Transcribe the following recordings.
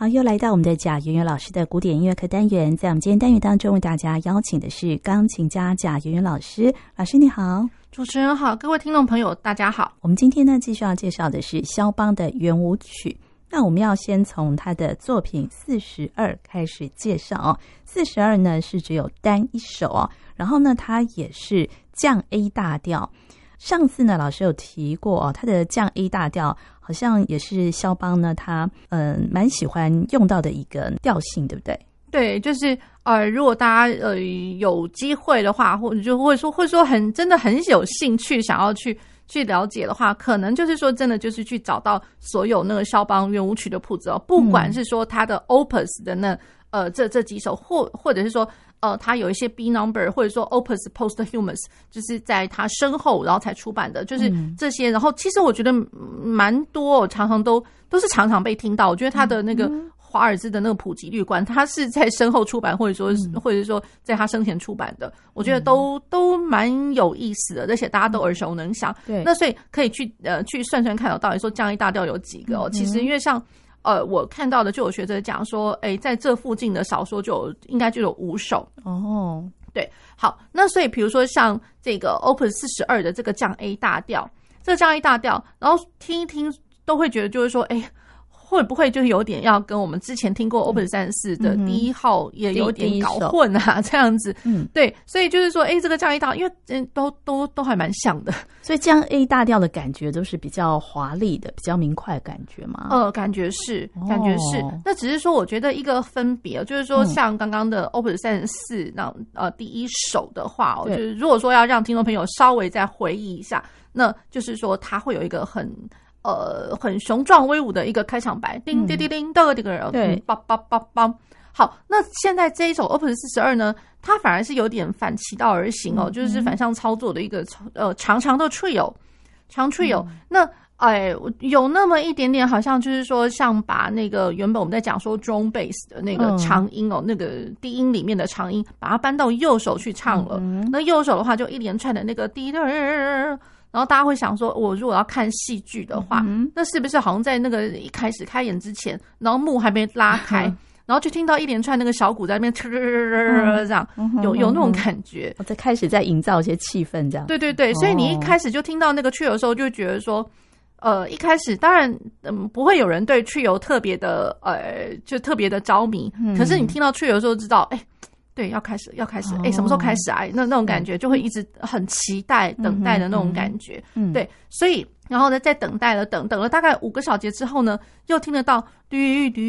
好，又来到我们的贾圆圆老师的古典音乐课单元。在我们今天单元当中，为大家邀请的是钢琴家贾圆圆老师。老师你好，主持人好，各位听众朋友大家好。我们今天呢，继续要介绍的是肖邦的圆舞曲。那我们要先从他的作品四十二开始介绍哦。四十二呢是只有单一首哦，然后呢，它也是降 A 大调。上次呢，老师有提过哦，他的降 A 大调好像也是肖邦呢，他嗯蛮喜欢用到的一个调性，对不对？对，就是呃，如果大家呃有机会的话，或者就会说，或者说很真的很有兴趣想要去去了解的话，可能就是说真的就是去找到所有那个肖邦圆舞曲的谱子哦，不管是说他的 Opus 的那呃这这几首，或或者是说。呃，他有一些 B number 或者说 Opus Posthumous，就是在他身后然后才出版的，就是这些。然后其实我觉得蛮多，常常都都是常常被听到。我觉得他的那个华尔兹的那个普及率观，他是在身后出版，或者说或者说在他生前出版的，我觉得都都蛮有意思的，而且大家都耳熟能详。对，那所以可以去呃去算算看，到底说降一大调有几个哦？其实因为像。呃，我看到的就有学者讲说，哎、欸，在这附近的少说就有应该就有五首哦。对，好，那所以比如说像这个 Open 四十二的这个降 A 大调，这个降 A 大调，然后听一听都会觉得就是说，哎、欸。会不会就是有点要跟我们之前听过 Opus 三十四的第一号也有点搞混啊？这样子，嗯，对，所以就是说，哎，这个降 A 大调，因为嗯，都都都还蛮像的，所以降 A 大调的感觉都是比较华丽的，比较明快的感觉嘛。呃，感觉是，感觉是。哦、那只是说，我觉得一个分别，就是说，像刚刚的 Opus 三十四那呃第一首的话，哦就是如果说要让听众朋友稍微再回忆一下，那就是说，它会有一个很。呃，很雄壮威武的一个开场白，叮叮叮叮，的这个人，对，梆梆梆梆。好，那现在这一首 Opus 四十二呢，它反而是有点反其道而行哦，嗯、就是反向操作的一个呃长长的 trio，长 trio。嗯、那哎，有那么一点点，好像就是说，像把那个原本我们在讲说 drone bass 的那个长音哦，嗯、那个低音里面的长音，把它搬到右手去唱了。嗯、那右手的话，就一连串的那个滴答。然后大家会想说，我如果要看戏剧的话，嗯、那是不是好像在那个一开始开演之前，然后幕还没拉开，嗯、然后就听到一连串那个小鼓在那边哧这样，有有那种感觉。我在开始在营造一些气氛，这样。对对对，所以你一开始就听到那个 trio 的时候，就觉得说，呃，一开始当然嗯不会有人对 trio 特别的呃就特别的着迷，嗯、可是你听到 trio 的时候知道，哎。对，要开始，要开始，哎、欸，什么时候开始啊？那那种感觉就会一直很期待、等待的那种感觉。嗯，对，所以然后呢，在等待了，等等了大概五个小节之后呢，又听得到嘟嘟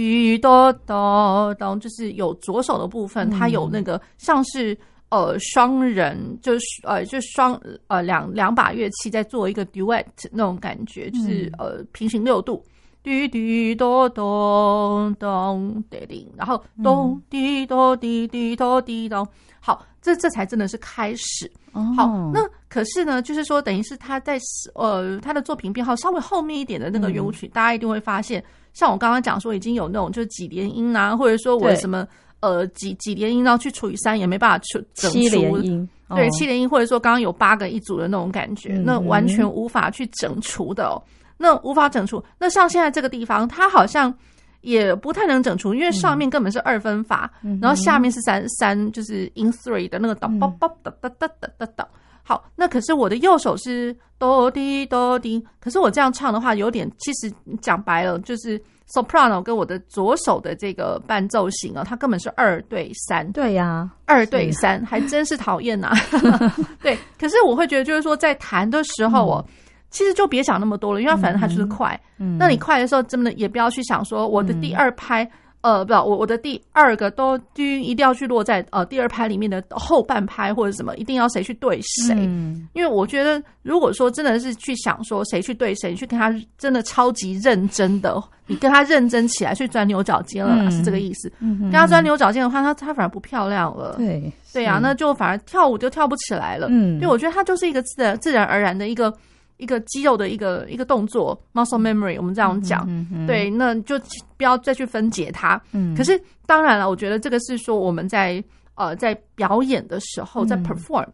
哆哆哆，就是有左手的部分，它有那个像是呃双人，就是呃就双呃两两把乐器在做一个 duet 那种感觉，就是呃平行六度。滴滴哆哆咚滴滴，然后咚滴哆滴滴哆滴咚，好，这这才真的是开始。好，那可是呢，就是说，等于是他在呃他的作品编号稍微后面一点的那个圆舞曲，大家一定会发现，像我刚刚讲说，已经有那种就是几连音啊，或者说我什么呃几几连音，然后去除以三也没办法去整出七连音，对，七连音，或者说刚刚有八个一组的那种感觉，那完全无法去整除的。那无法整除。那像现在这个地方，它好像也不太能整除，因为上面根本是二分法，然后下面是三三，就是 in three 的那个哒哒哒哒哒哒哒哒。好，那可是我的右手是哆滴哆滴，可是我这样唱的话，有点其实讲白了就是 soprano 跟我的左手的这个伴奏型啊，它根本是二对三。对呀、二对三，还真是讨厌呐。对，可是我会觉得就是说，在弹的时候哦、其实就别想那么多了，因为反正它就是快。嗯，那你快的时候，真的也不要去想说我的第二拍，嗯、呃，不，我我的第二个都就一定要去落在呃第二拍里面的后半拍或者什么，一定要谁去对谁。嗯，因为我觉得，如果说真的是去想说谁去对谁，你去跟他真的超级认真的，你跟他认真起来去钻牛角尖了，嗯、是这个意思。嗯，跟他钻牛角尖的话，他他反而不漂亮了。对，对呀、啊，那就反而跳舞就跳不起来了。嗯，对，我觉得他就是一个自然自然而然的一个。一个肌肉的一个一个动作，muscle memory，我们这样讲，对，那就不要再去分解它。嗯，可是当然了，我觉得这个是说我们在呃在表演的时候，在 perform，、嗯、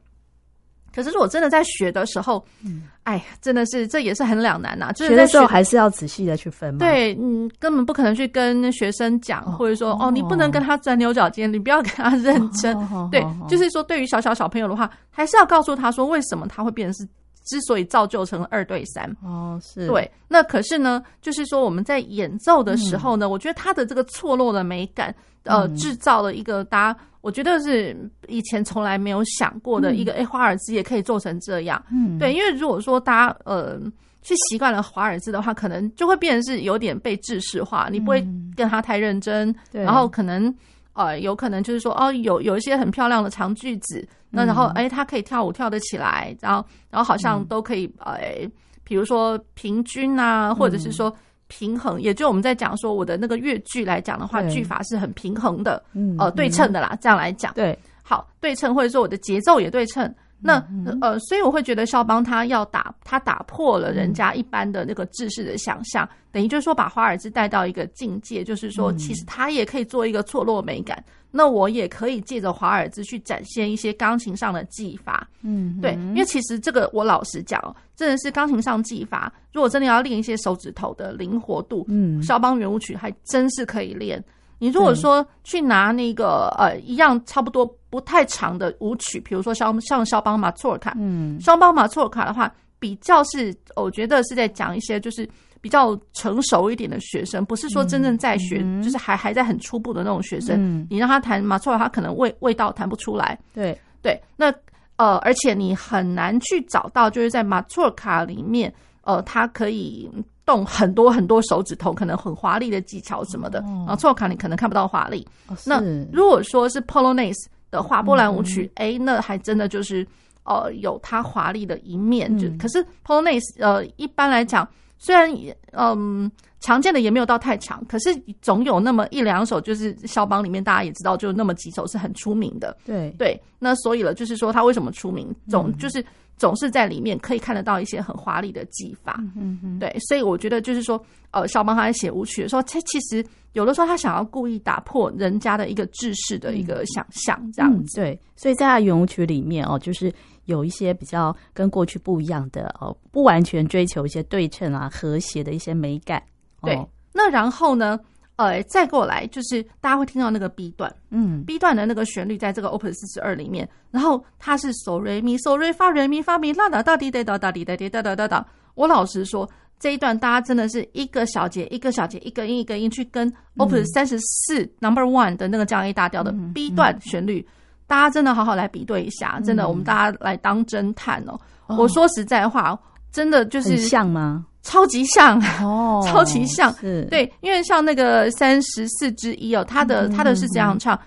可是如果真的在学的时候，嗯，哎，真的是这也是很两难呐、啊。就是学的时候还是要仔细的去分嘛。对，嗯，根本不可能去跟学生讲，哦、或者说哦，你不能跟他钻牛角尖，你不要跟他认真。哦、对，哦、就是说对于小小小朋友的话，还是要告诉他说为什么他会变成是。之所以造就成二对三哦，是对。那可是呢，就是说我们在演奏的时候呢，嗯、我觉得它的这个错落的美感，呃，制、嗯、造了一个大家我觉得是以前从来没有想过的一个，哎、嗯，华尔兹也可以做成这样。嗯，对，因为如果说大家呃去习惯了华尔兹的话，可能就会变成是有点被制式化，你不会跟他太认真，然后可能。呃，有可能就是说，哦，有有一些很漂亮的长句子，那然后，哎、嗯，他可以跳舞跳得起来，然后，然后好像都可以，呃、嗯，比如说平均啊，或者是说平衡，嗯、也就我们在讲说我的那个乐句来讲的话，对。句法是很平衡的，嗯，呃，对称的啦，嗯、这样来讲，对，好，对称，或者说我的节奏也对称。那呃，所以我会觉得肖邦他要打，他打破了人家一般的那个制式的想象，嗯、等于就是说把华尔兹带到一个境界，就是说其实他也可以做一个错落美感。嗯、那我也可以借着华尔兹去展现一些钢琴上的技法。嗯，对，因为其实这个我老实讲，真的是钢琴上技法，如果真的要练一些手指头的灵活度，嗯，肖邦圆舞曲还真是可以练。你如果说去拿那个呃一样差不多不太长的舞曲，比如说像像肖邦马祖尔卡，嗯，肖邦马祖尔卡的话，比较是我觉得是在讲一些就是比较成熟一点的学生，不是说真正在学，嗯、就是还还在很初步的那种学生。嗯、你让他弹马祖尔，他可能味味道弹不出来。对对，那呃，而且你很难去找到就是在马祖尔卡里面，呃，他可以。动很多很多手指头，可能很华丽的技巧什么的，然后错卡你可能看不到华丽。哦、那如果说是 Polonaise 的话，波兰舞曲，哎、那还真的就是呃有它华丽的一面。嗯、就可是 Polonaise 呃一般来讲，虽然嗯、呃、常见的也没有到太长，可是总有那么一两首，就是肖邦里面大家也知道，就那么几首是很出名的。对对，那所以了，就是说他为什么出名，总就是。总是在里面可以看得到一些很华丽的技法，嗯嗯，对，所以我觉得就是说，呃，肖邦他在写舞曲的时候，他其实有的时候他想要故意打破人家的一个制式的一个想象，这样子，嗯，对，所以在他圆舞曲里面哦，就是有一些比较跟过去不一样的哦，不完全追求一些对称啊、和谐的一些美感，哦，对，那然后呢？呃，再过来就是大家会听到那个 B 段，嗯，B 段的那个旋律在这个 Open 四十二里面，然后它是嗦瑞咪嗦瑞发瑞咪发咪啦啦哒滴哒哒哒滴哒滴哒哒哒哒。我老实说，这一段大家真的是一个小节一个小节一个音一个音去跟 Opus 三十四 Number One 的那个降 A 大调的 B 段旋律，大家真的好好来比对一下，真的，我们大家来当侦探哦。我说实在话，真的就是像吗？超级像哦，超级像，是对，因为像那个三十四之一哦，他的他的是这样唱，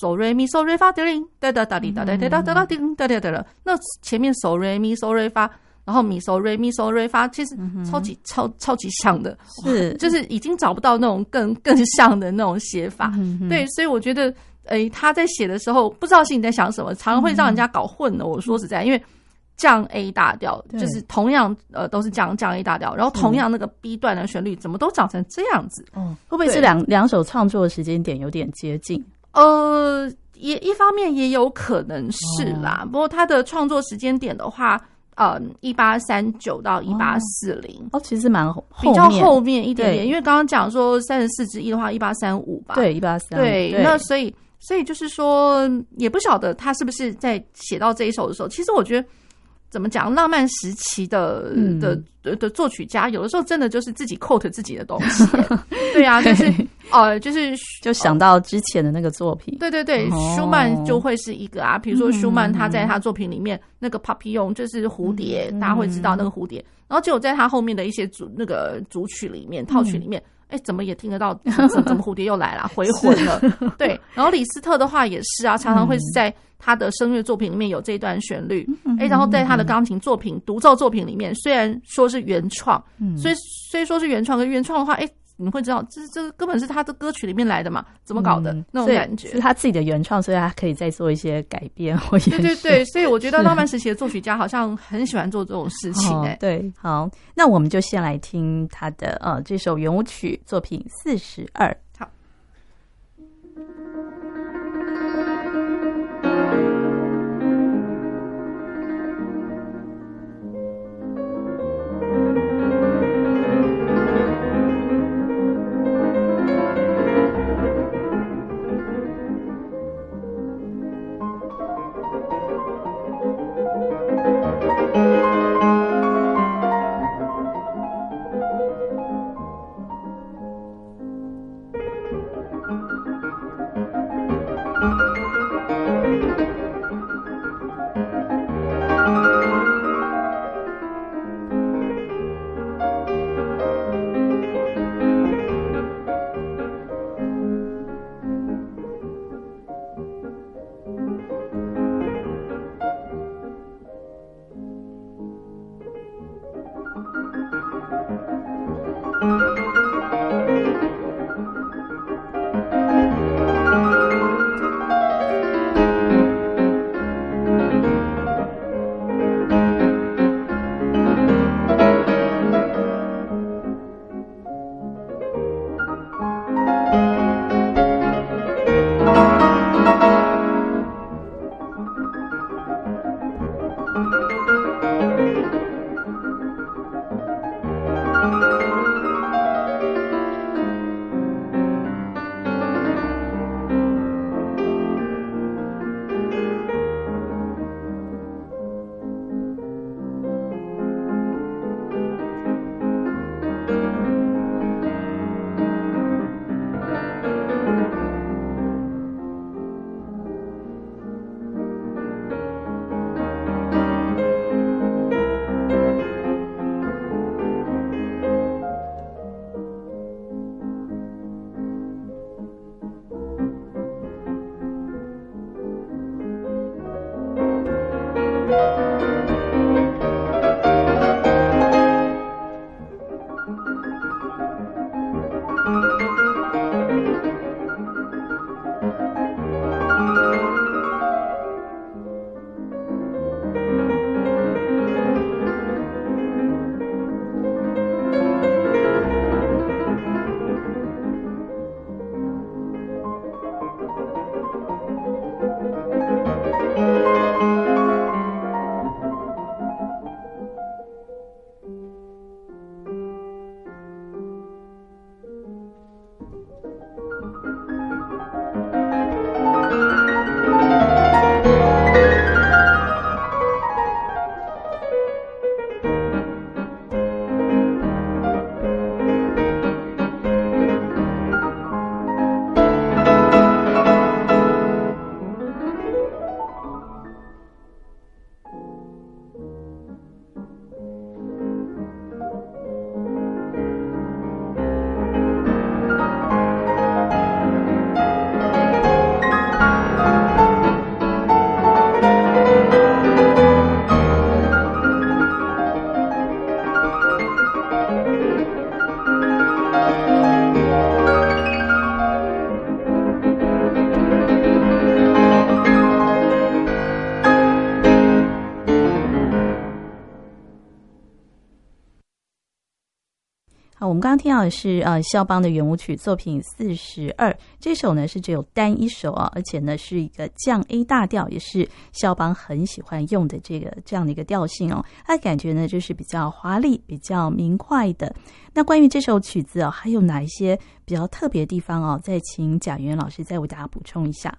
嗦瑞咪嗦瑞发叮哒哒哒滴哒哒哒哒哒叮哒哒哒哒，那前面嗦瑞咪嗦瑞发，然后咪嗦瑞咪嗦瑞发，其实超级超超级像的，是就是已经找不到那种更更像的那种写法，对，所以我觉得，诶，他在写的时候不知道心里在想什么，常常会让人家搞混的。我说实在，因为。降 A 大调就是同样呃都是降降 A 大调，然后同样那个 B 段的旋律怎么都长成这样子？哦，会不会是两两首创作的时间点有点接近？呃，也一方面也有可能是啦。不过他的创作时间点的话，嗯，一八三九到一八四零哦，其实蛮比较后面一点点，因为刚刚讲说三十四之一的话，一八三五吧，对，一八三五，对，那所以所以就是说，也不晓得他是不是在写到这一首的时候，其实我觉得。怎么讲？浪漫时期的的的的作曲家，有的时候真的就是自己 quote 自己的东西。对啊，就是呃，就是就想到之前的那个作品。对对对，舒曼就会是一个啊。比如说舒曼他在他作品里面那个 papillon 就是蝴蝶，大家会知道那个蝴蝶。然后就有在他后面的一些主那个组曲里面套曲里面，哎，怎么也听得到？怎么蝴蝶又来了？回魂了？对。然后李斯特的话也是啊，常常会是在。他的声乐作品里面有这一段旋律，哎，然后在他的钢琴作品、独奏作品里面，虽然说是原创，所以虽说是原创，跟原创的话，哎，你会知道，这这根本是他的歌曲里面来的嘛？怎么搞的那种感觉？是他自己的原创，所以他可以再做一些改变或。对对对，所以我觉得浪漫时期的作曲家好像很喜欢做这种事情。哎，对，好，那我们就先来听他的呃这首圆舞曲作品四十二。是呃肖邦的圆舞曲作品四十二，这首呢是只有单一首啊，而且呢是一个降 A 大调，也是肖邦很喜欢用的这个这样的一个调性哦。它的感觉呢就是比较华丽、比较明快的。那关于这首曲子哦，还有哪一些比较特别的地方哦？再请贾元老师再为大家补充一下。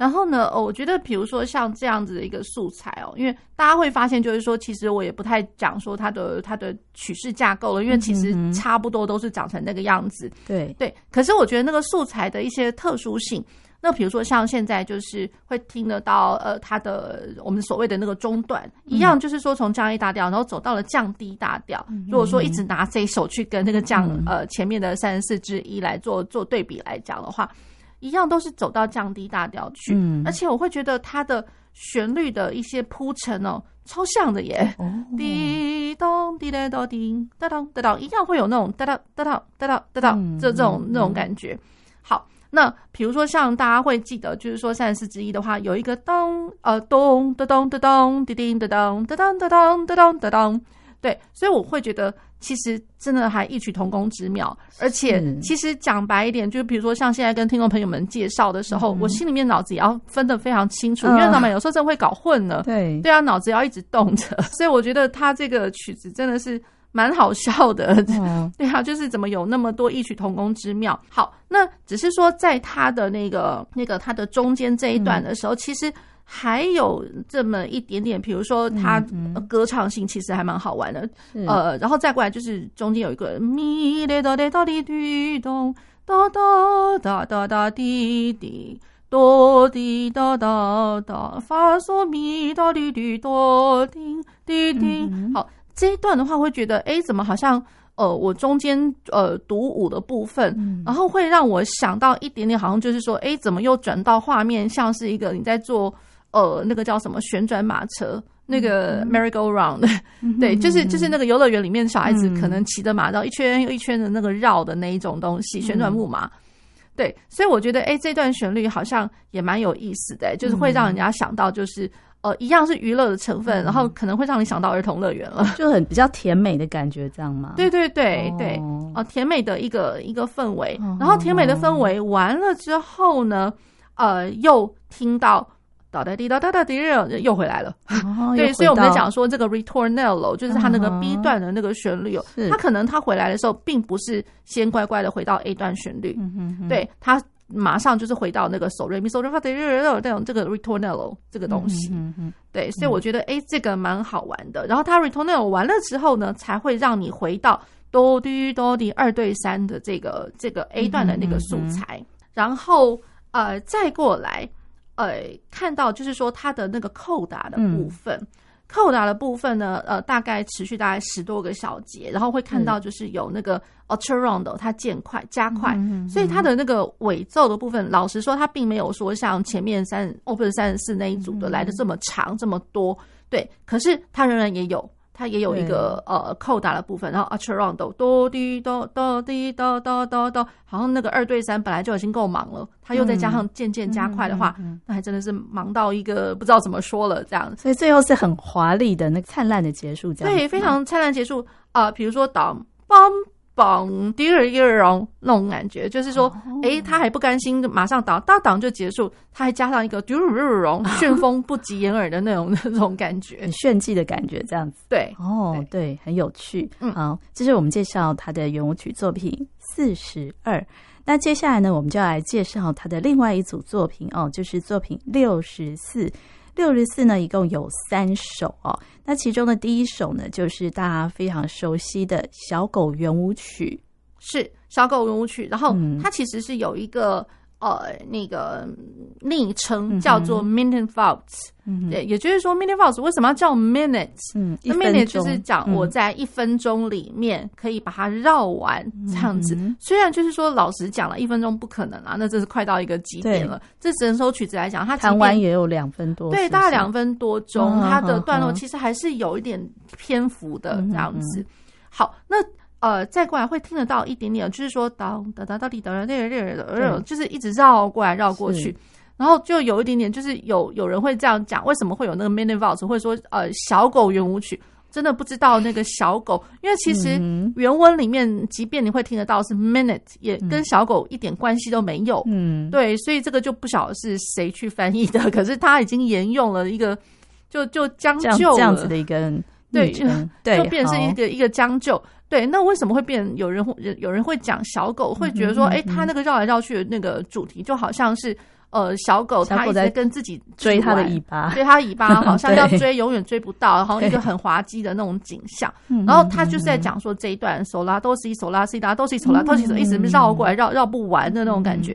然后呢，哦我觉得比如说像这样子的一个素材哦，因为大家会发现，就是说，其实我也不太讲说它的它的曲式架构了，因为其实差不多都是长成那个样子。对对。可是我觉得那个素材的一些特殊性，那比如说像现在就是会听得到呃，它的我们所谓的那个中段一样，就是说从降 A 大调，然后走到了降低大调。如果说一直拿这一首去跟那个降呃前面的三十四之一来做做对比来讲的话。一样都是走到降低大调去，而且我会觉得它的旋律的一些铺陈哦，超像的耶，滴咚滴哒咚叮哒当哒当，一样会有那种哒当哒当哒当哒当这这种那种感觉。好，那比如说像大家会记得，就是说三十四之一的话，有一个咚呃咚咚咚咚咚滴叮哒当哒当哒当哒当哒当，对，所以我会觉得。其实真的还异曲同工之妙，而且其实讲白一点，就是比如说像现在跟听众朋友们介绍的时候，我心里面脑子也要分得非常清楚，因为他们有时候真的会搞混了。对对啊，脑子要一直动着，所以我觉得他这个曲子真的是蛮好笑的。对啊，就是怎么有那么多异曲同工之妙。好，那只是说在他的那个那个他的中间这一段的时候，其实。还有这么一点点，比如说他歌唱性其实还蛮好玩的，嗯嗯呃，然后再过来就是中间有一个咪哒哒哒哒滴滴咚，哒哒哒哒哒滴滴，哆滴哒哒哒，发嗦咪哒滴滴哆叮滴滴。好，这一段的话会觉得，哎，怎么好像呃，我中间呃独舞的部分，嗯，然后会让我想到一点点，好像就是说，哎，怎么又转到画面，像是一个你在做。呃，那个叫什么旋转马车，那个 merry go round，嗯、对，就是就是那个游乐园里面小孩子可能骑着马，然后一圈又一圈的那个绕的那一种东西，旋转木马。对，所以我觉得，哎，这段旋律好像也蛮有意思的，就是会让人家想到，就是呃，一样是娱乐的成分，然后可能会让你想到儿童乐园了，就很比较甜美的感觉，这样吗？对对对对，哦、呃，甜美的一个一个氛围，然后甜美的氛围完了之后呢，呃，又听到。哒哒滴哒哒哒滴，又回来了。哦、对，所以我们在讲说这个 ritornello 就是它那个 B 段的那个旋律哦，它可能它回来的时候并不是先乖乖的回到 A 段旋律，嗯、哼哼对，它马上就是回到那个 so re mi so re fa de re re 这种这个 ritornello 这个东西。嗯、哼哼对，所以我觉得哎、欸，这个蛮好玩的。然后它 ritornello 完了之后呢，才会让你回到哆滴哆滴二对三的这个这个 A 段的那个素材，嗯、哼哼然后呃再过来。呃，看到就是说它的那个扣打的部分，嗯、扣打的部分呢，呃，大概持续大概十多个小节，然后会看到就是有那个 alterando 它渐快加快，嗯、所以它的那个尾奏的部分，嗯、老实说，它并没有说像前面三 Opus 三十四那一组的来的这么长、嗯、这么多，对，可是它仍然也有。它也有一个呃扣打的部分，然后 Accelerando 哆滴哆哆滴哆哆哆哆，好像那个二对三本来就已经够忙了，它又再加上渐渐加快的话，那还真的是忙到一个不知道怎么说了这样。所以最后是很华丽的那个灿烂的结束，这样对，非常灿烂结束啊、呃，比如说当梆。那种感觉，就是说，哎、欸，他还不甘心，马上挡到挡就结束，他还加上一个嘟噜噜噜，旋风不及掩耳的那种那种感觉，很炫技的感觉，这样子。对，哦，对，对，很有趣。嗯，好，这是我们介绍他的圆舞曲作品四十二。那接下来呢，我们就要来介绍他的另外一组作品哦，就是作品六十四。六十四呢，一共有三首哦。那其中的第一首呢，就是大家非常熟悉的小狗圆舞曲，是小狗圆舞曲。然后它其实是有一个。呃，那个昵称叫做 Minute Waltz，对，也就是说 minute faults 为什么要叫 Minutes？嗯，那 Minute 就是讲我在一分钟里面可以把它绕完这样子。嗯、虽然就是说老实讲了，一分钟不可能啊，那这是快到一个极点了。这整首曲子来讲，它弹完也有两分多，对，大概两分多钟，嗯、它的段落其实还是有一点篇幅的这样子。嗯、好，那。呃，再过来会听得到一点点，就是说，当哒哒哒滴哒哒哒哒哒，就是一直绕过来绕过去，然后就有一点点，就是有有人会这样讲，为什么会有那个 Minute 或者说呃小狗圆舞曲？真的不知道那个小狗，因为其实原文里面，即便你会听得到是 minute，也跟小狗一点关系都没有。嗯，对，所以这个就不晓得是谁去翻译的，可是他已经沿用了一个，就就将就这样子的一个对，对，就变成一个一个将就。对，那为什么会变？有人会有人会讲小狗，会觉得说，哎，他那个绕来绕去的那个主题，就好像是。呃，小狗它一直在跟自己追它的尾巴，追它尾巴，好像要追，永远追不到，然后一个很滑稽的那种景象。然后他就是在讲说这一段手拉都是一手拉西拉都是一手拉，都是一直绕过来绕绕不完的那种感觉。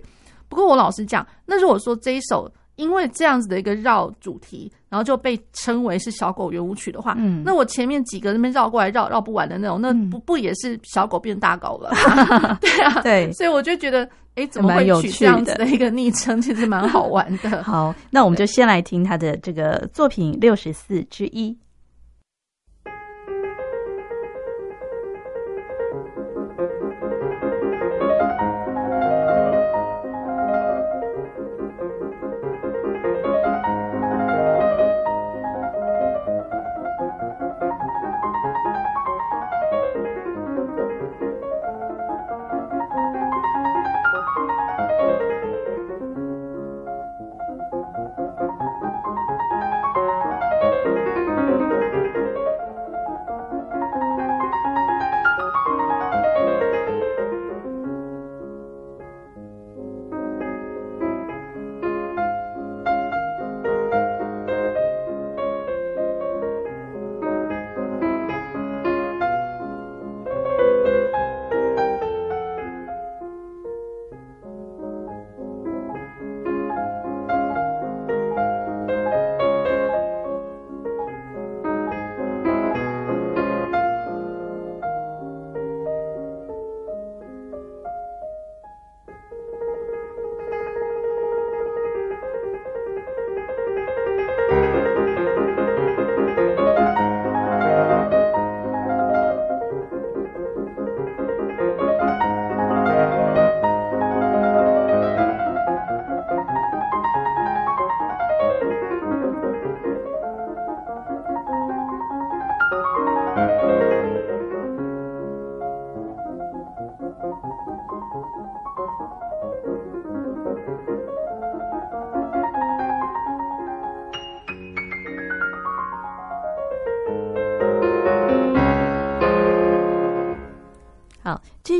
不过我老实讲，那如果说这一首因为这样子的一个绕主题，然后就被称为是小狗圆舞曲的话，嗯那我前面几个那边绕过来绕绕不完的那种，那不不也是小狗变大狗了？对啊，对，所以我就觉得。哎，怎么会取这样子的一个昵称？其实蛮好玩的。好，那我们就先来听他的这个作品六十四之一。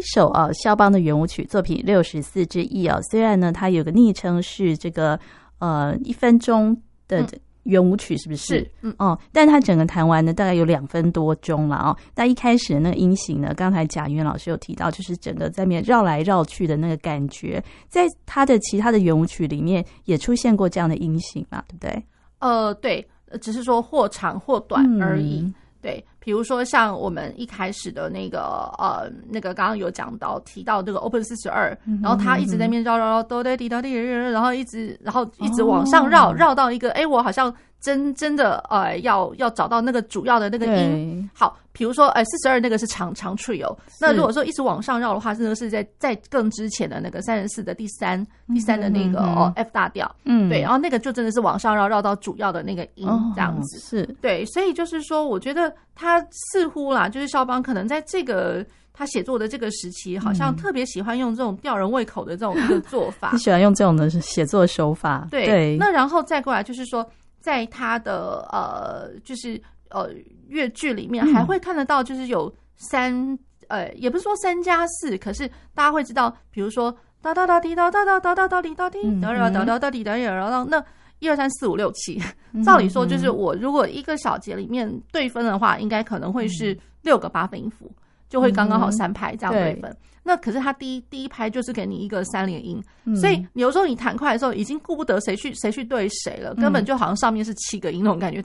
首啊，肖邦的圆舞曲作品六十四之一啊，虽然呢，它有个昵称是这个呃一分钟的圆舞曲，是不是？是嗯哦，但它整个弹完呢，大概有两分多钟了哦。那一开始的那个音型呢，刚才贾云老师有提到，就是整个在面绕来绕去的那个感觉，在他的其他的圆舞曲里面也出现过这样的音型嘛，对不对？呃，对，只是说或长或短而已。嗯对，比如说像我们一开始的那个呃，那个刚刚有讲到提到这个 Open 四十二，然后他一直在那边绕绕绕哆哒滴哒滴，然后一直然后一直往上绕，绕到一个哎，我好像。真真的呃，要要找到那个主要的那个音。好，比如说，呃，四十二那个是长长 trio。那如果说一直往上绕的话，真的是在在更之前的那个三十四的第三第三的那个哦 F 大调。嗯，对，然后那个就真的是往上绕，绕到主要的那个音这样子。是对，所以就是说，我觉得他似乎啦，就是肖邦可能在这个他写作的这个时期，好像特别喜欢用这种吊人胃口的这种一个做法。你喜欢用这种的写作手法？对。那然后再过来就是说。在他的呃，就是呃，乐句里面还会看得到，就是有三、嗯、呃，也不是说三加四，可是大家会知道，比如说哒哒哒滴哒哒哒哒哒哒滴哒滴哒哒哒哒哒滴哒，然后那一二三四五六七，照理说就是我如果一个小节里面对分的话，应该可能会是六个八分音符，就会刚刚好三拍这样对分。那可是他第一第一拍就是给你一个三连音，嗯、所以有时候你弹快的时候，已经顾不得谁去谁去对谁了，根本就好像上面是七个音那种感觉。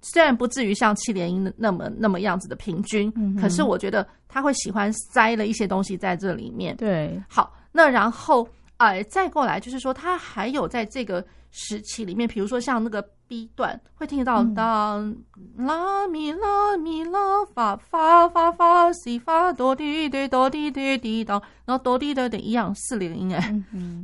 虽然不至于像七连音那么那么样子的平均，嗯、可是我觉得他会喜欢塞了一些东西在这里面。对，好，那然后哎、呃，再过来就是说，他还有在这个时期里面，比如说像那个 B 段，会听得到当拉咪拉咪拉发发发发西发哆滴滴哆滴滴滴当，然后哆滴的的一样四连音哎，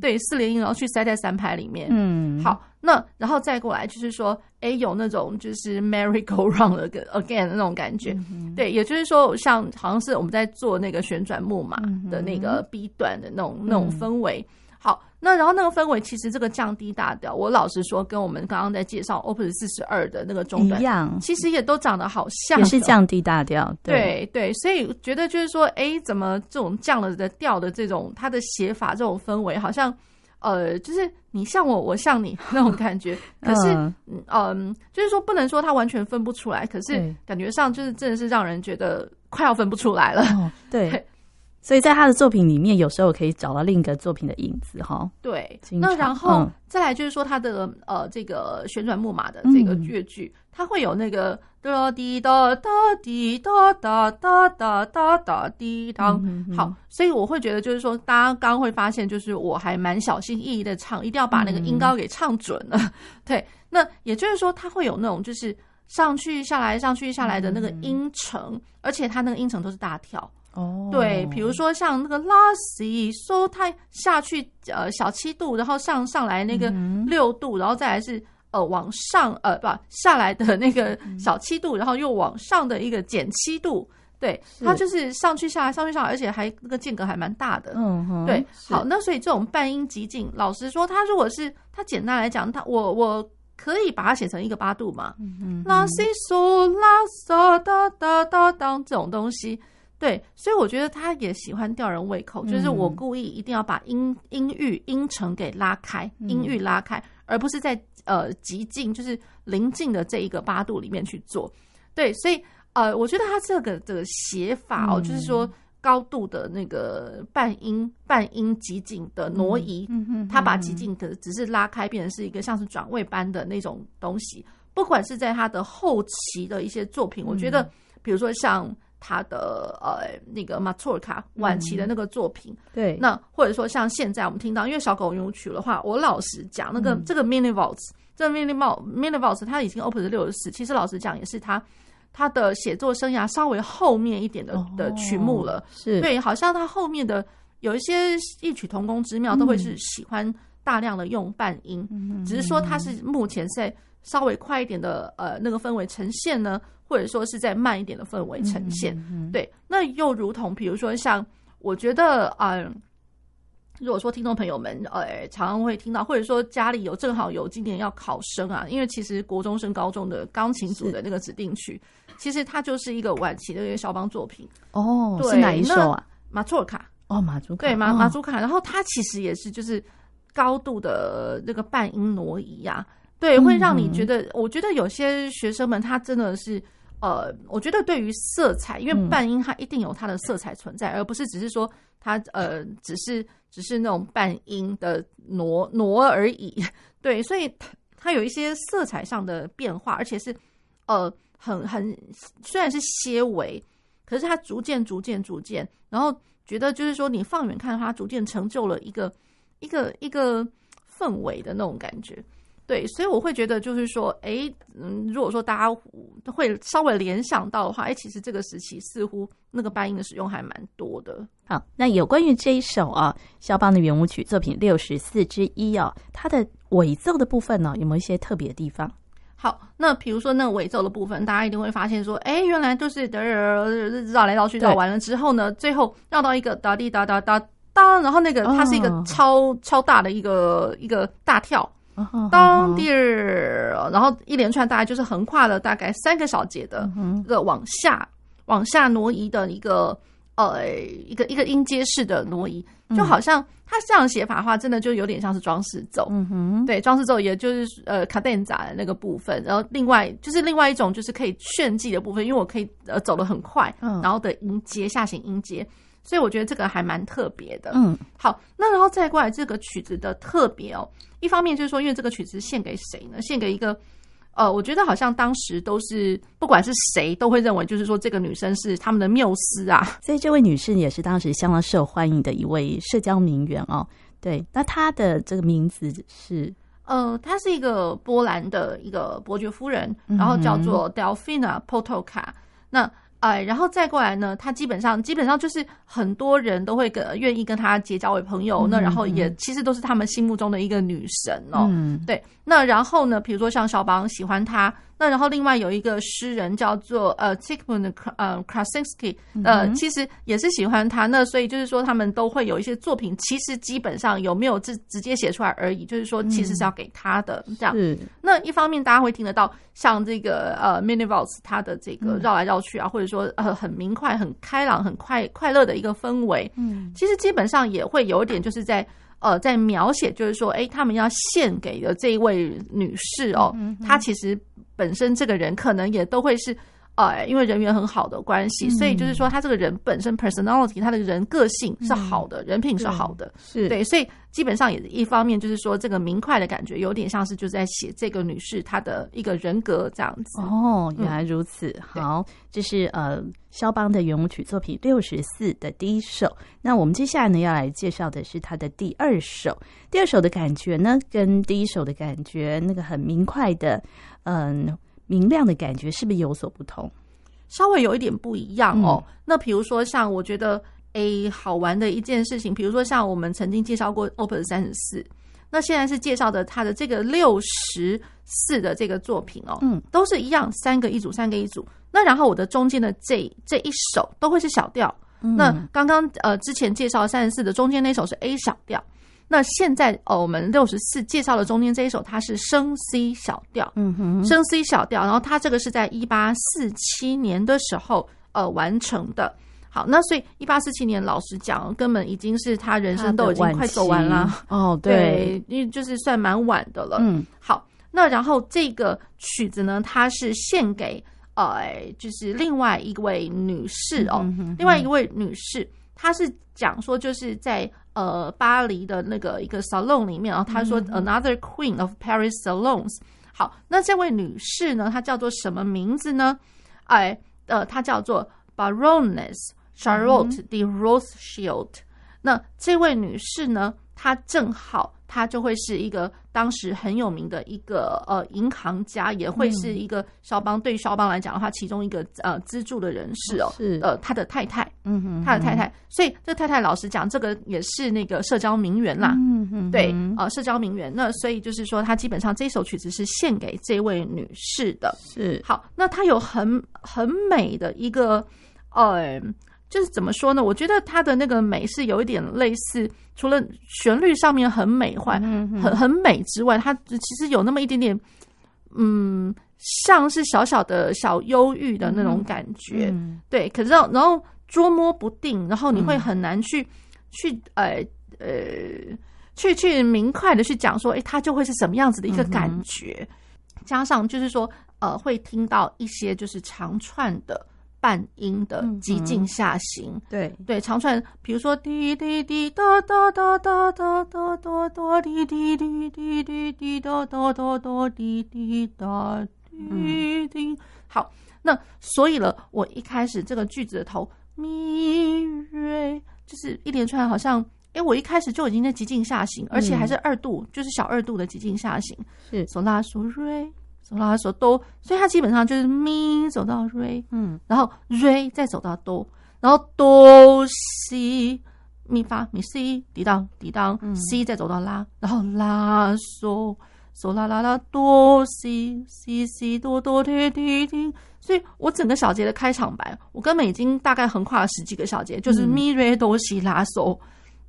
对，四连音，然后去塞在三拍里面。嗯，好，那然后再过来就是说，哎，有那种就是 merry go round again 的那种感觉，对，也就是说，像好像是我们在做那个旋转木马的那个 B 段的那种那种氛围。好，那然后那个氛围其实这个降低大调，我老实说，跟我们刚刚在介绍 Opus 四十二的那个中段一样，其实也都长得好像，也是降低大调。对对，所以觉得就是说，哎，怎么这种降了的调的这种它的写法，这种氛围，好像呃，就是你像我，我像你 那种感觉。可是，嗯、呃，就是说不能说他完全分不出来，可是感觉上就是真的是让人觉得快要分不出来了。哦、对。所以在他的作品里面，有时候可以找到另一个作品的影子，哈。对，那然后再来就是说他的呃这个旋转木马的这个乐句，它会有那个哒滴哒哒滴哒哒哒哒哒哒滴当。好，所以我会觉得就是说，大家刚刚会发现，就是我还蛮小心翼翼的唱，一定要把那个音高给唱准了。对，那也就是说，它会有那种就是上去下来上去下来的那个音程，而且它那个音程都是大跳。哦，对，比如说像那个拉西说它下去呃小七度，然后上上来那个六度，然后再来是呃往上呃不下来的那个小七度，然后又往上的一个减七度，对，它就是上去下来上去下来，而且还那个间隔还蛮大的，嗯哼，对，好，那所以这种半音急进，老实说，它如果是它简单来讲，它我我可以把它写成一个八度嘛，拉西嗦拉嗦哒哒哒当这种东西。对，所以我觉得他也喜欢吊人胃口，就是我故意一定要把音音域音程给拉开，音域拉开，而不是在呃极近就是临近的这一个八度里面去做。对，所以呃，我觉得他这个的写法哦，就是说高度的那个半音半音极近的挪移，他把极近的只是拉开，变成是一个像是转位般的那种东西。不管是在他的后期的一些作品，我觉得比如说像。他的呃那个马祖尔卡晚期的那个作品，嗯、对，那或者说像现在我们听到，因为小狗圆舞曲的话，我老实讲，那个、嗯、这个 mini waltz 这个 mini mini waltz 它已经 opus 六十四，其实老实讲也是他他的写作生涯稍微后面一点的的曲目了，是。对，好像他后面的有一些异曲同工之妙，都会是喜欢大量的用半音，嗯、只是说他是目前在稍微快一点的呃那个氛围呈现呢。或者说是在慢一点的氛围呈现，嗯嗯嗯、对，那又如同比如说像，我觉得啊、呃，如果说听众朋友们呃常常会听到，或者说家里有正好有今年要考生啊，因为其实国中升高中的钢琴组的那个指定曲，其实它就是一个晚期的一个肖邦作品哦，对是哪一首啊？马祖尔卡哦，马祖卡对马马祖卡，然后它其实也是就是高度的那个半音挪移呀、啊。对，会让你觉得，嗯、我觉得有些学生们他真的是，呃，我觉得对于色彩，因为半音它一定有它的色彩存在，嗯、而不是只是说它呃，只是只是那种半音的挪挪而已。对，所以它有一些色彩上的变化，而且是呃很很虽然是些微，可是它逐渐逐渐逐渐，然后觉得就是说你放远看它，逐渐成就了一个一个一个氛围的那种感觉。对，所以我会觉得，就是说，哎，嗯，如果说大家会稍微联想到的话，哎，其实这个时期似乎那个半音的使用还蛮多的。好，那有关于这一首啊，肖邦的圆舞曲作品六十四之一啊，它的尾奏的部分呢，有没有一些特别的地方？好，那比如说那个尾奏的部分，大家一定会发现说，哎，原来就是嘚绕来绕去绕完了之后呢，最后绕到一个哒滴哒哒哒哒，然后那个它是一个超、哦、超大的一个一个大跳。当地儿，然后一连串大概就是横跨了大概三个小节的一个往下往下挪移的一个呃一个一个音阶式的挪移，就好像它这样写法的话，真的就有点像是装饰奏。嗯哼，对，装饰奏也就是呃卡顿扎的那个部分，然后另外就是另外一种就是可以炫技的部分，因为我可以呃走得很快，然后的音阶下行音阶。所以我觉得这个还蛮特别的。嗯，好，那然后再过来这个曲子的特别哦，一方面就是说，因为这个曲子献给谁呢？献给一个，呃，我觉得好像当时都是不管是谁都会认为，就是说这个女生是他们的缪斯啊。所以这位女士也是当时相当受欢迎的一位社交名媛哦。对，那她的这个名字是呃，她是一个波兰的一个伯爵夫人，然后叫做 Delfina Potocka。那哎，然后再过来呢，他基本上基本上就是很多人都会跟愿意跟他结交为朋友，嗯、那然后也其实都是他们心目中的一个女神哦。嗯、对，那然后呢，比如说像肖邦喜欢他。那然后另外有一个诗人叫做呃 Zygmunt 呃 Krasinski 呃，其实也是喜欢他。那所以就是说他们都会有一些作品，其实基本上有没有直直接写出来而已，就是说其实是要给他的这样。那一方面大家会听得到像这个呃 Minivals 他的这个绕来绕去啊，或者说呃很明快、很开朗、很快快乐的一个氛围。嗯。其实基本上也会有点就是在呃在描写，就是说哎，他们要献给的这一位女士哦，她其实。本身这个人可能也都会是，呃，因为人缘很好的关系，所以就是说他这个人本身 personality，他的人个性是好的，人品是好的，是对，所以基本上也一方面就是说这个明快的感觉，有点像是就是在写这个女士她的一个人格这样子。哦，原来如此。好，这是呃肖邦的圆舞曲作品六十四的第一首。那我们接下来呢要来介绍的是他的第二首。第二首的感觉呢，跟第一首的感觉那个很明快的。嗯，明亮的感觉是不是有所不同？稍微有一点不一样哦。嗯、那比如说，像我觉得诶好玩的一件事情，比如说像我们曾经介绍过 Opus 三十四，那现在是介绍的他的这个六十四的这个作品哦，嗯，都是一样，三个一组，三个一组。那然后我的中间的这这一首都会是小调。嗯、那刚刚呃之前介绍三十四的中间那首是 A 小调。那现在哦，我们六十四介绍的中间这一首，它是升 C 小调，嗯哼，升 C 小调。然后它这个是在一八四七年的时候呃完成的。好，那所以一八四七年，老实讲，根本已经是他人生都已经快走完了哦，对，因为就是算蛮晚的了。嗯，好，那然后这个曲子呢，它是献给呃，就是另外一位女士哦，嗯、哼哼另外一位女士，她是讲说就是在。呃，巴黎的那个一个 salon 里面，然后他说 Another Queen of Paris salons。好，那这位女士呢，她叫做什么名字呢？哎，呃，她叫做 Baroness Charlotte de Rothschild。那这位女士呢，她正好。他就会是一个当时很有名的一个呃银行家，也会是一个肖邦，对肖邦来讲的话，其中一个呃资助的人士哦，是。呃他的太太，嗯哼，他的太太，所以这太太老实讲，这个也是那个社交名媛啦，嗯哼，对，呃社交名媛，那所以就是说，他基本上这首曲子是献给这位女士的，是。好，那他有很很美的一个呃。就是怎么说呢？我觉得它的那个美是有一点类似，除了旋律上面很美幻、很很美之外，它其实有那么一点点，嗯，像是小小的小忧郁的那种感觉。嗯、对，可是然后捉摸不定，然后你会很难去、嗯、去呃呃去去明快的去讲说，哎，它就会是什么样子的一个感觉。嗯、加上就是说，呃，会听到一些就是长串的。半音的急进下行，嗯、对对，长串，比如说滴滴滴哒哒哒哒哒哒哒哒滴滴滴滴滴滴哒哒哒哒滴滴哒滴滴。好，那所以了，我一开始这个句子的头咪瑞，就是一连串，好像哎，我一开始就已经在急进下行，而且还是二度，嗯、就是小二度的急进下行，是索拉索瑞。走到他说哆，所以他基本上就是咪走到瑞，嗯，然后瑞再走到哆，然后哆西咪发咪西滴当滴当，西再走到拉，然后拉嗦嗦啦啦啦哆西西西哆哆滴滴滴，所以我整个小节的开场白，我根本已经大概横跨了十几个小节，就是咪瑞哆西拉嗦，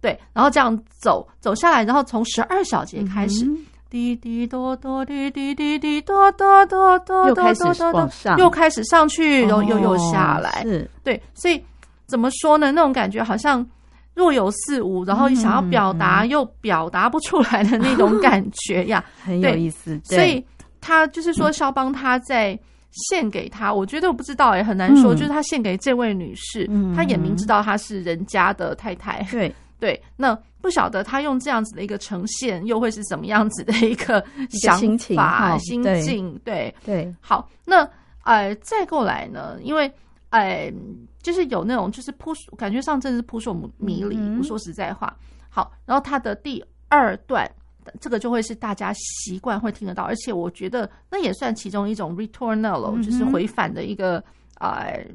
对，然后这样走走下来，然后从十二小节开始。滴滴哆哆滴滴滴滴哆哆哆哆哆哆哆，又开始上去，然后又又下来，是。对，所以怎么说呢？那种感觉好像若有似无，然后想要表达又表达不出来的那种感觉呀，很有意思。所以他就是说，肖邦他在献给他，我觉得我不知道也很难说，就是他献给这位女士，他也明知道她是人家的太太，对。对，那不晓得他用这样子的一个呈现，又会是什么样子的一个想法、心境？对对，好，那呃，再过来呢？因为呃，就是有那种就是扑朔，感觉上真的是扑朔迷离。我说实在话，好，然后他的第二段这个就会是大家习惯会听得到，而且我觉得那也算其中一种 retornello，就是回返的一个呃。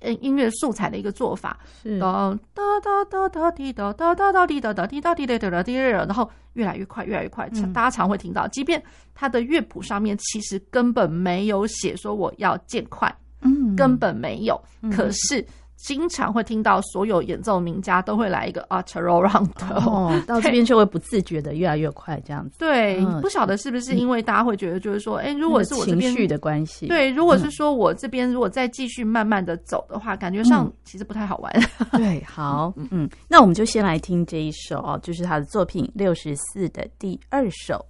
呃，音乐素材的一个做法是。哒哒哒哒哒滴哒哒哒哒滴哒哒滴哒滴哒哒滴，然后越来越快，越来越快，大家常会听到，即便它的乐谱上面其实根本没有写说我要渐快，嗯，根本没有，可是。经常会听到所有演奏名家都会来一个 artero round，哦，到这边就会不自觉的越来越快，这样子。对，嗯、不晓得是不是因为大家会觉得就是说，哎、如果是我这边情绪的关系，对，如果是说我这边如果再继续慢慢的走的话，感觉上其实不太好玩。嗯、对，好，嗯，那我们就先来听这一首哦，就是他的作品六十四的第二首。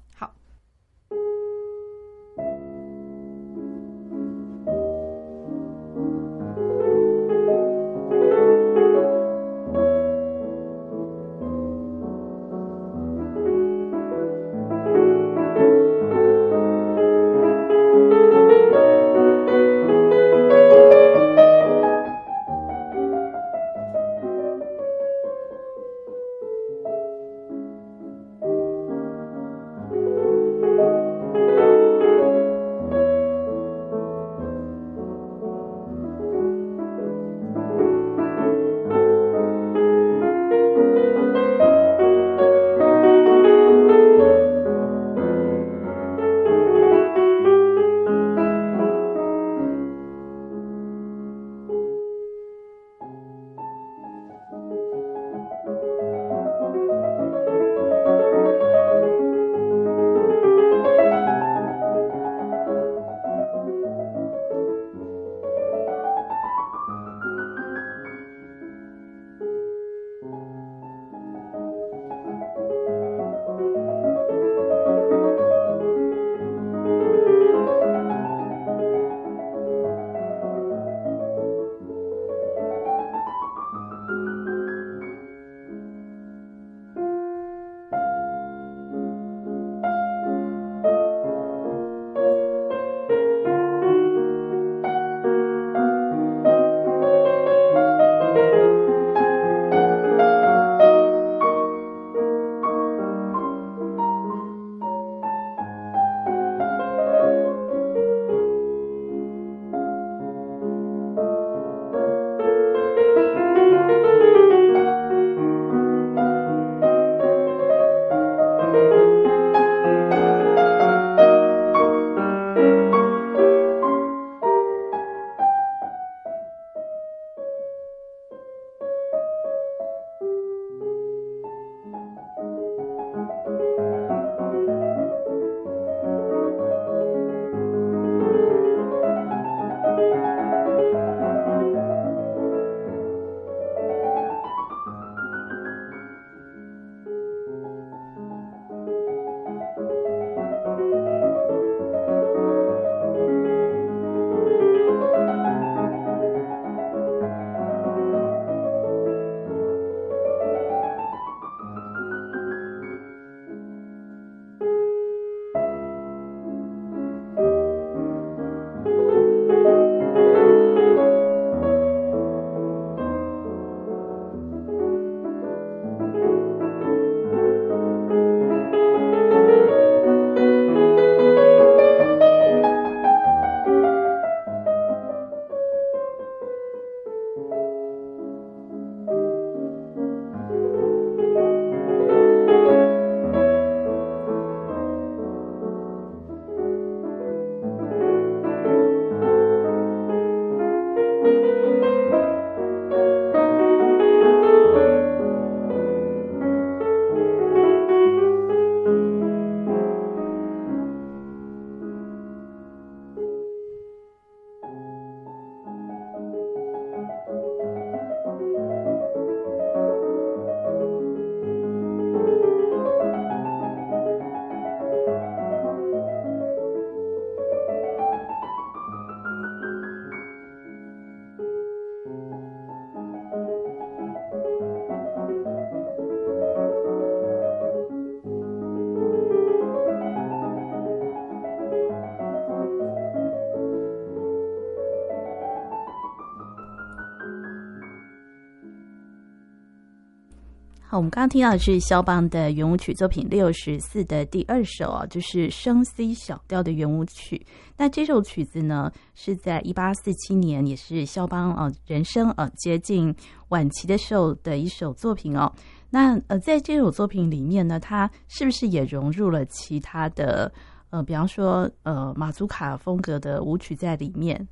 我们刚刚听到的是肖邦的圆舞曲作品六十四的第二首啊，就是升 C 小调的圆舞曲。那这首曲子呢，是在一八四七年，也是肖邦啊人生啊接近晚期的时候的一首作品哦。那呃，在这首作品里面呢，它是不是也融入了其他的呃，比方说呃马祖卡风格的舞曲在里面？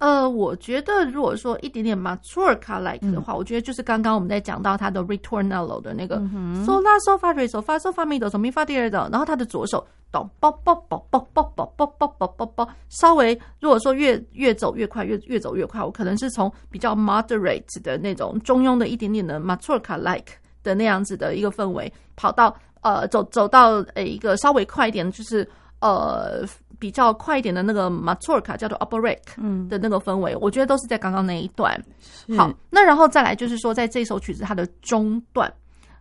呃，我觉得如果说一点点 m a t u r k a like 的话，嗯、我觉得就是刚刚我们在讲到他的 Ritornello 的那个 So La So Fa Re So Fa So Fa Mi Do So Mi Fa Di Re Do，然后他的左手咚啵啵啵啵啵啵啵啵啵啵啵，稍微如果说越越走越快，越越走越快，我可能是从比较 moderate 的那种中庸的一点点的 m a t u r k a like 的那样子的一个氛围，跑到呃走走到呃一个稍微快一点，就是呃。比较快一点的那个马祖尔卡叫做 Operatic 的那个氛围，嗯、我觉得都是在刚刚那一段。好，那然后再来就是说，在这首曲子它的中段，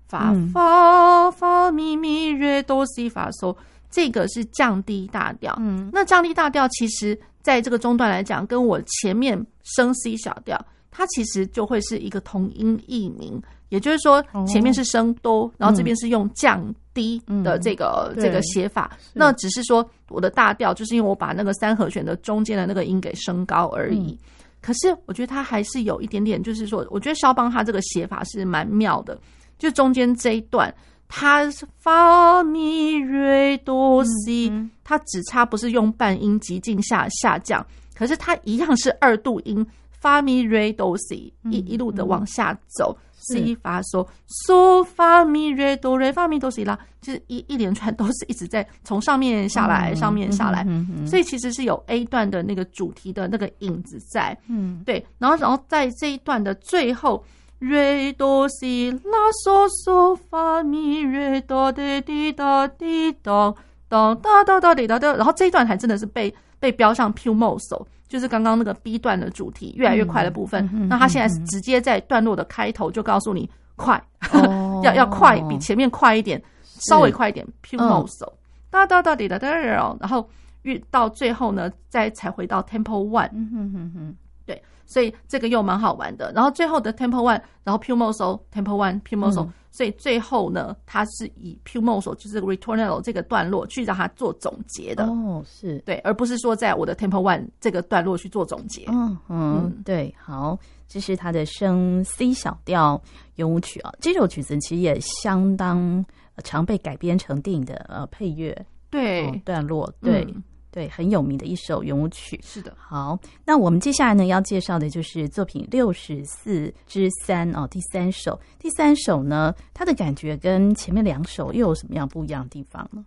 发发发咪咪瑞哆西发嗦，这个是降低大调。嗯，那降低大调其实在这个中段来讲，跟我前面升 C 小调，它其实就会是一个同音异名。也就是说，前面是升哆，哦、然后这边是用降低的这个、嗯、这个写法。那只是说我的大调，就是因为我把那个三和弦的中间的那个音给升高而已。嗯、可是我觉得它还是有一点点，就是说，我觉得肖邦他这个写法是蛮妙的。就中间这一段，它是发咪瑞哆西，它只差不是用半音急进下下降，可是它一样是二度音发咪瑞哆西，一一路的往下走。C 发嗦嗦发咪瑞哆瑞发咪哆西啦，就是一一连串都是一直在从上面下来，上面下来，所以其实是有 A 段的那个主题的那个影子在，嗯，对，然后然后在这一段的最后，瑞哆西拉嗦嗦发咪瑞哆的滴答滴答哒哒哒哒滴答哒，然后这一段还真的是被被标上 più mosso。就是刚刚那个 B 段的主题越来越快的部分，嗯、那他现在是直接在段落的开头就告诉你快，哦、要要快，比前面快一点，是稍微快一点，più mosso，哒哒哒滴哒哒，然后遇到最后呢，再才回到 tempo one，嗯哼哼哼，对，所以这个又蛮好玩的。然后最后的 tempo one，然后 più mosso，tempo one，più mosso。所以最后呢，他是以 più mosso 就是 retornello 这个段落去让他做总结的哦，是对，而不是说在我的 tempo one 这个段落去做总结。嗯嗯，嗯对，好，这是他的升 C 小调圆舞曲啊。这首曲子其实也相当常被改编成电影的呃配乐，对、哦、段落，对。嗯对，很有名的一首圆舞曲。是的，好，那我们接下来呢要介绍的就是作品六十四之三哦，第三首。第三首呢，它的感觉跟前面两首又有什么样不一样的地方呢？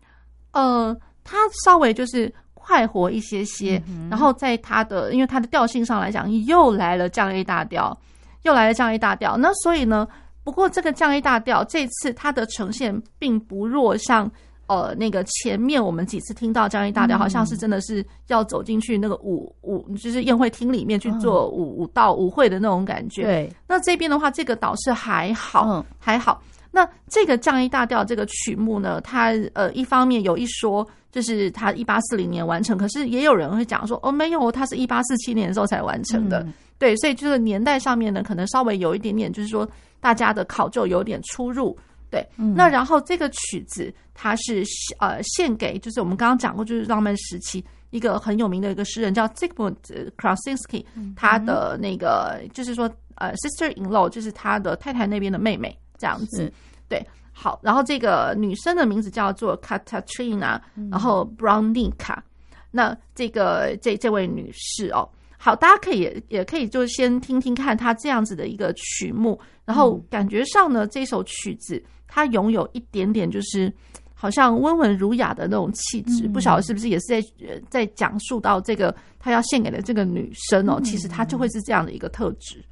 呃，它稍微就是快活一些些，嗯、然后在它的因为它的调性上来讲，又来了降 A 大调，又来了降 A 大调。那所以呢，不过这个降 A 大调这次它的呈现并不弱，像。呃，那个前面我们几次听到降 A 大调，好像是真的是要走进去那个舞舞，就是宴会厅里面去做舞舞蹈舞会的那种感觉。对，那这边的话，这个倒是还好，还好。那这个降一大调这个曲目呢，它呃一方面有一说，就是它一八四零年完成，可是也有人会讲说，哦，没有，它是一八四七年的时候才完成的。对，所以就是年代上面呢，可能稍微有一点点，就是说大家的考究有点出入。对，那然后这个曲子它是呃献给，就是我们刚刚讲过，就是浪漫时期一个很有名的一个诗人叫 Zygmunt Krasinski，他的那个就是说呃 sister in law，就是他的太太那边的妹妹这样子。对，好，然后这个女生的名字叫做 Katarzyna，然后 Brownicka，那这个这这位女士哦。好，大家可以也也可以就先听听看她这样子的一个曲目，然后感觉上呢，这首曲子它拥有一点点就是好像温文儒雅的那种气质，不晓得是不是也是在在讲述到这个他要献给的这个女生哦，其实他就会是这样的一个特质。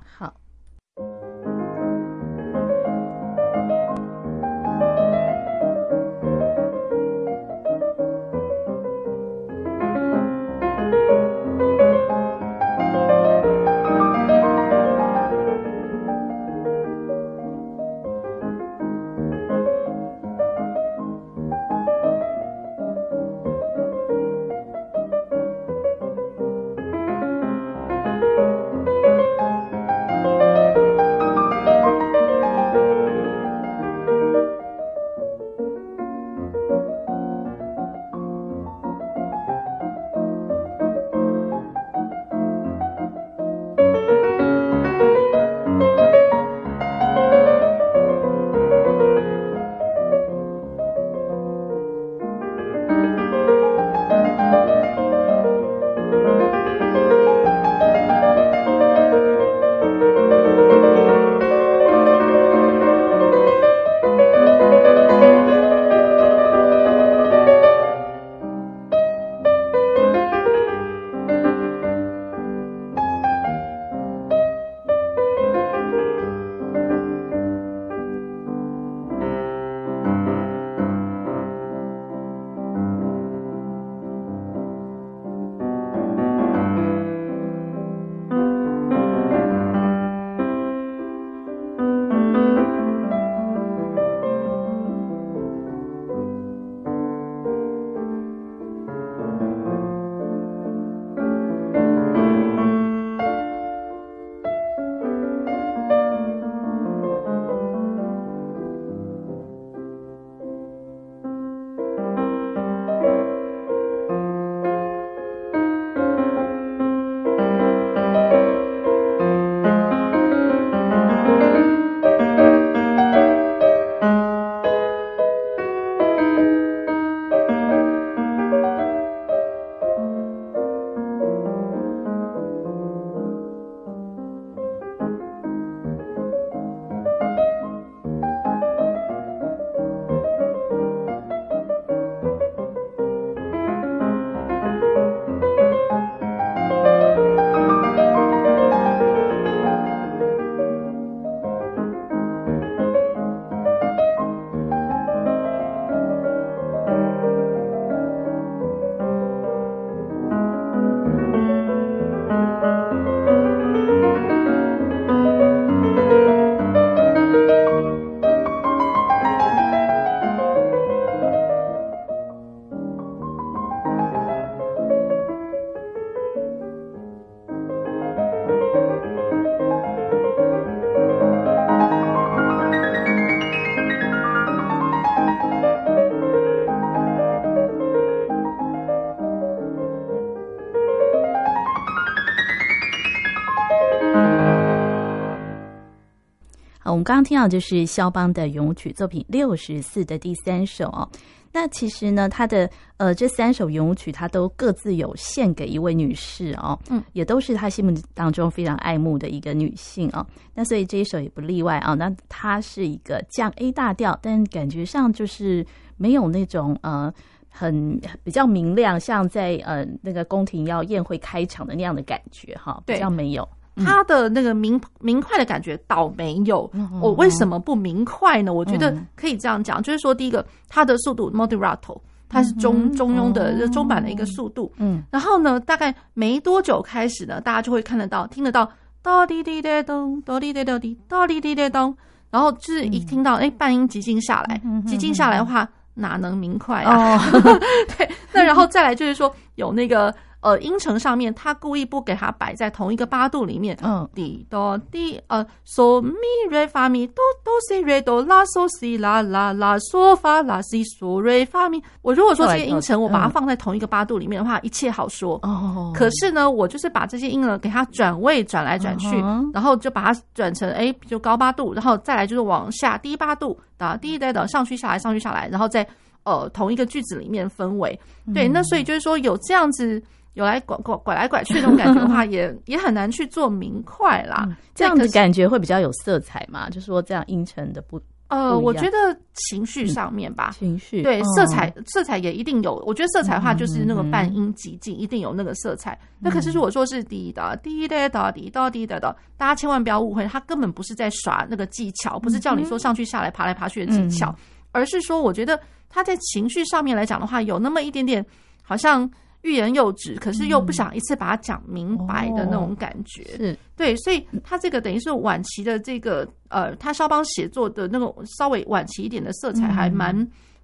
们刚刚听到就是肖邦的圆舞曲作品六十四的第三首哦。那其实呢，他的呃这三首圆舞曲，他都各自有献给一位女士哦，嗯，也都是他心目当中非常爱慕的一个女性哦。那所以这一首也不例外啊。那它是一个降 A 大调，但感觉上就是没有那种呃很比较明亮，像在呃那个宫廷要宴会开场的那样的感觉哈，比较没有。他的那个明明快的感觉倒没有，我为什么不明快呢？我觉得可以这样讲，就是说，第一个，它的速度 moderato，它是中中庸的中版的一个速度，嗯，然后呢，大概没多久开始呢，大家就会看得到、听得到，哒滴滴答咚，哒滴滴答滴，哒滴滴答咚，然后就是一听到，哎，半音急进下来，急进下来的话，哪能明快啊？对，那然后再来就是说，有那个。呃，音程上面，他故意不给它摆在同一个八度里面。嗯，滴哆滴，呃，嗦咪瑞发咪哆哆西瑞哆拉嗦西啦啦啦嗦发啦西嗦瑞发咪。我如果说这些音程，我把它放在同一个八度里面的话，一切好说。哦。可是呢，我就是把这些音呢给它转位转来转去，然后就把它转成哎，就高八度，然后再来就是往下低八度，打低再等上去下来上去下来，然后再呃同一个句子里面分为。对，那所以就是说有这样子。有来拐拐拐来拐去那种感觉的话 也，也也很难去做明快啦。嗯、这样子感觉会比较有色彩嘛？就是说这样阴沉的不呃，我觉得情绪上面吧，情绪对色彩、哦、色彩也一定有。我觉得色彩的话就是那个半音急进，一定有那个色彩。嗯、那可是如果说是滴答滴答答滴答滴答的，大家千万不要误会，他根本不是在耍那个技巧，不是叫你说上去下来爬来爬去的技巧，嗯、而是说我觉得他在情绪上面来讲的话，有那么一点点好像。欲言又止，可是又不想一次把它讲明白的那种感觉，嗯哦、是。对，所以他这个等于是晚期的这个呃，他肖邦写作的那种稍微晚期一点的色彩还蛮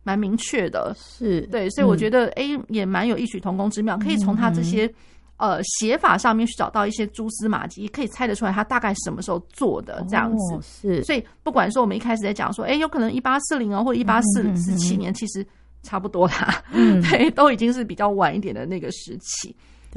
蛮、嗯、明确的，是。对，所以我觉得哎、嗯，也蛮有异曲同工之妙，可以从他这些、嗯、呃写法上面去找到一些蛛丝马迹，可以猜得出来他大概什么时候做的这样子，哦、是，所以不管说我们一开始在讲说，哎，有可能一八四零啊，或者一八四四七年，其实。差不多啦，嗯，对，都已经是比较晚一点的那个时期。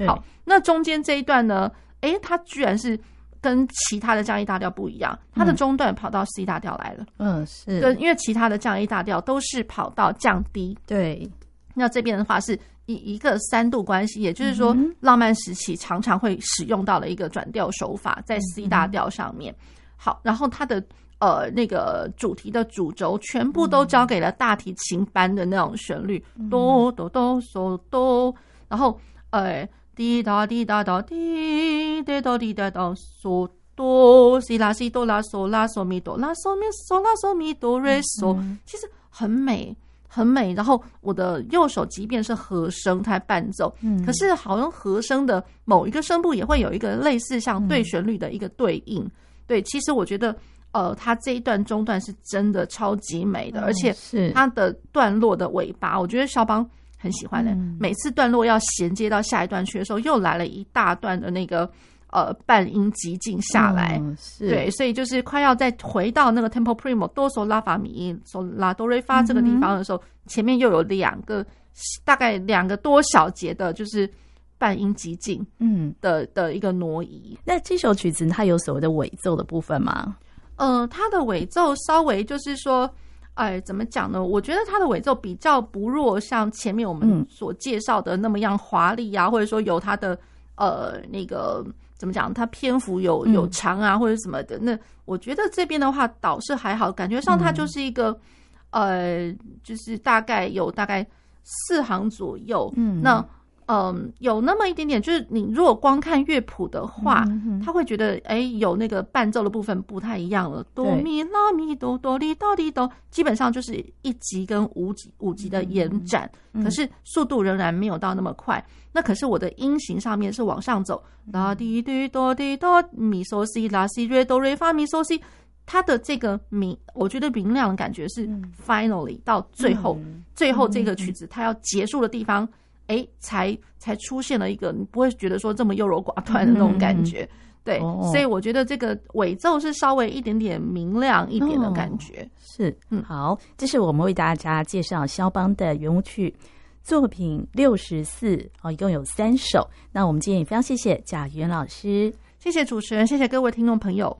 好，那中间这一段呢？诶，它居然是跟其他的降 E 大调不一样，它的中段跑到 C 大调来了。嗯，是，对因为其他的降 E 大调都是跑到降 D。对，那这边的话是以一个三度关系，也就是说，浪漫时期常常会使用到的一个转调手法，在 C 大调上面。好，然后它的。呃，那个主题的主轴全部都交给了大提琴班的那种旋律，哆哆哆嗦哆，然后呃，滴答滴答答滴滴答滴答答嗦哆，西拉西哆拉嗦拉嗦咪哆拉嗦咪嗦拉嗦咪哆瑞嗦，其实很美很美。然后我的右手即便是和声它伴奏，可是好像和声的某一个声部也会有一个类似像对旋律的一个对应。对，其实我觉得。呃，它这一段中段是真的超级美的，而且是它的段落的尾巴，我觉得肖邦很喜欢的。每次段落要衔接到下一段去的时候，又来了一大段的那个呃半音急进下来，对，所以就是快要再回到那个 tempo primo 哆嗦拉发咪嗦拉哆瑞发这个地方的时候，前面又有两个大概两个多小节的，就是半音极进，嗯的的一个挪移。那这首曲子它有所谓的尾奏的部分吗？呃，它的尾奏稍微就是说，哎，怎么讲呢？我觉得它的尾奏比较不弱，像前面我们所介绍的那么样华丽啊，或者说有它的呃那个怎么讲，它篇幅有有长啊，或者什么的。那我觉得这边的话倒是还好，感觉上它就是一个呃，就是大概有大概四行左右。嗯，那。嗯，有那么一点点，就是你如果光看乐谱的话，嗯、他会觉得哎，有那个伴奏的部分不太一样了。哆咪拉咪哆哆哩哆哩哆，基本上就是一级跟五级五级的延展，嗯、可是速度仍然没有到那么快。嗯、那可是我的音型上面是往上走，啦滴滴哆滴哆咪嗦西拉西瑞哆瑞发咪嗦西，它的这个明，我觉得明亮的感觉是 finally 到最后，嗯、最后这个曲子它要结束的地方。哎，才才出现了一个，你不会觉得说这么优柔寡断的那种感觉，嗯、对，哦、所以我觉得这个尾奏是稍微一点点明亮一点的感觉。哦、是，嗯，好，这是我们为大家介绍肖邦的圆舞曲作品六十四，哦，一共有三首。那我们今天也非常谢谢贾元老师，谢谢主持人，谢谢各位听众朋友。